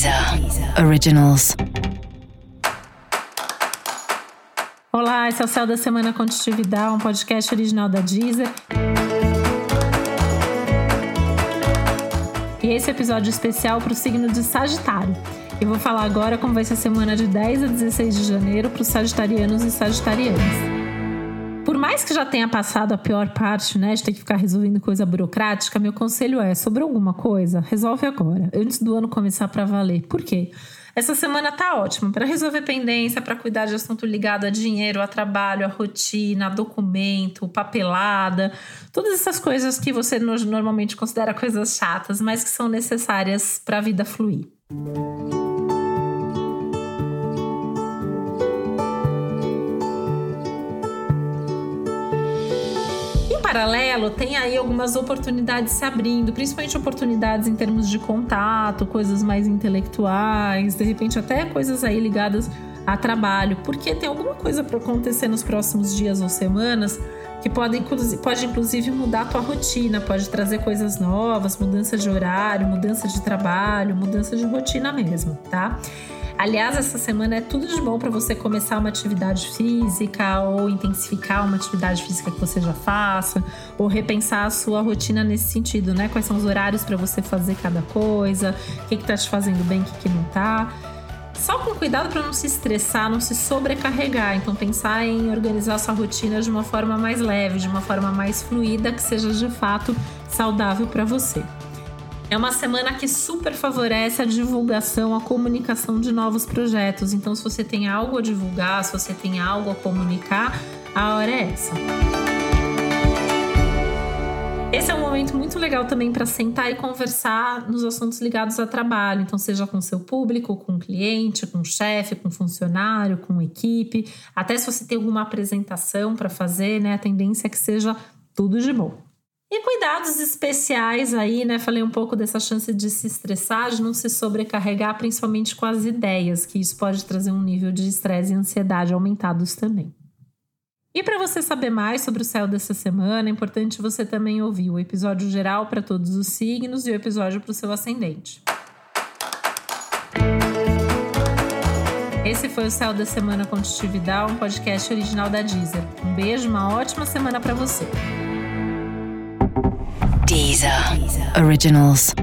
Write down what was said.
Deezer Originals. Olá, esse é o Céu da Semana Contitividade, um podcast original da Deezer. E esse é episódio especial para o signo de Sagitário. Eu vou falar agora como vai ser a semana de 10 a 16 de janeiro para os sagitarianos e sagitarianas. Mais que já tenha passado a pior parte, né, de ter que ficar resolvendo coisa burocrática, meu conselho é: sobre alguma coisa, resolve agora, antes do ano começar para valer. Por quê? Essa semana tá ótima para resolver pendência, para cuidar de assunto ligado a dinheiro, a trabalho, a rotina, a documento, papelada, todas essas coisas que você normalmente considera coisas chatas, mas que são necessárias para a vida fluir. Paralelo, tem aí algumas oportunidades se abrindo, principalmente oportunidades em termos de contato, coisas mais intelectuais, de repente até coisas aí ligadas a trabalho, porque tem alguma coisa para acontecer nos próximos dias ou semanas que pode, pode inclusive mudar a tua rotina, pode trazer coisas novas, mudança de horário, mudança de trabalho, mudança de rotina mesmo, tá? Aliás, essa semana é tudo de bom para você começar uma atividade física ou intensificar uma atividade física que você já faça, ou repensar a sua rotina nesse sentido, né? Quais são os horários para você fazer cada coisa, o que, que tá te fazendo bem, o que, que não tá. Só com cuidado para não se estressar, não se sobrecarregar. Então, pensar em organizar sua rotina de uma forma mais leve, de uma forma mais fluida, que seja de fato saudável para você. É uma semana que super favorece a divulgação, a comunicação de novos projetos. Então, se você tem algo a divulgar, se você tem algo a comunicar, a hora é essa. Esse é um momento muito legal também para sentar e conversar nos assuntos ligados a trabalho. Então, seja com seu público, com cliente, com chefe, com funcionário, com equipe. Até se você tem alguma apresentação para fazer, né? A tendência é que seja tudo de bom. E cuidados especiais aí, né? Falei um pouco dessa chance de se estressar, de não se sobrecarregar, principalmente com as ideias, que isso pode trazer um nível de estresse e ansiedade aumentados também. E para você saber mais sobre o céu dessa semana, é importante você também ouvir o episódio geral para todos os signos e o episódio para o seu ascendente. Esse foi o Céu da Semana Contitividade, um podcast original da Deezer. Um beijo, uma ótima semana para você. Deezer. Originals.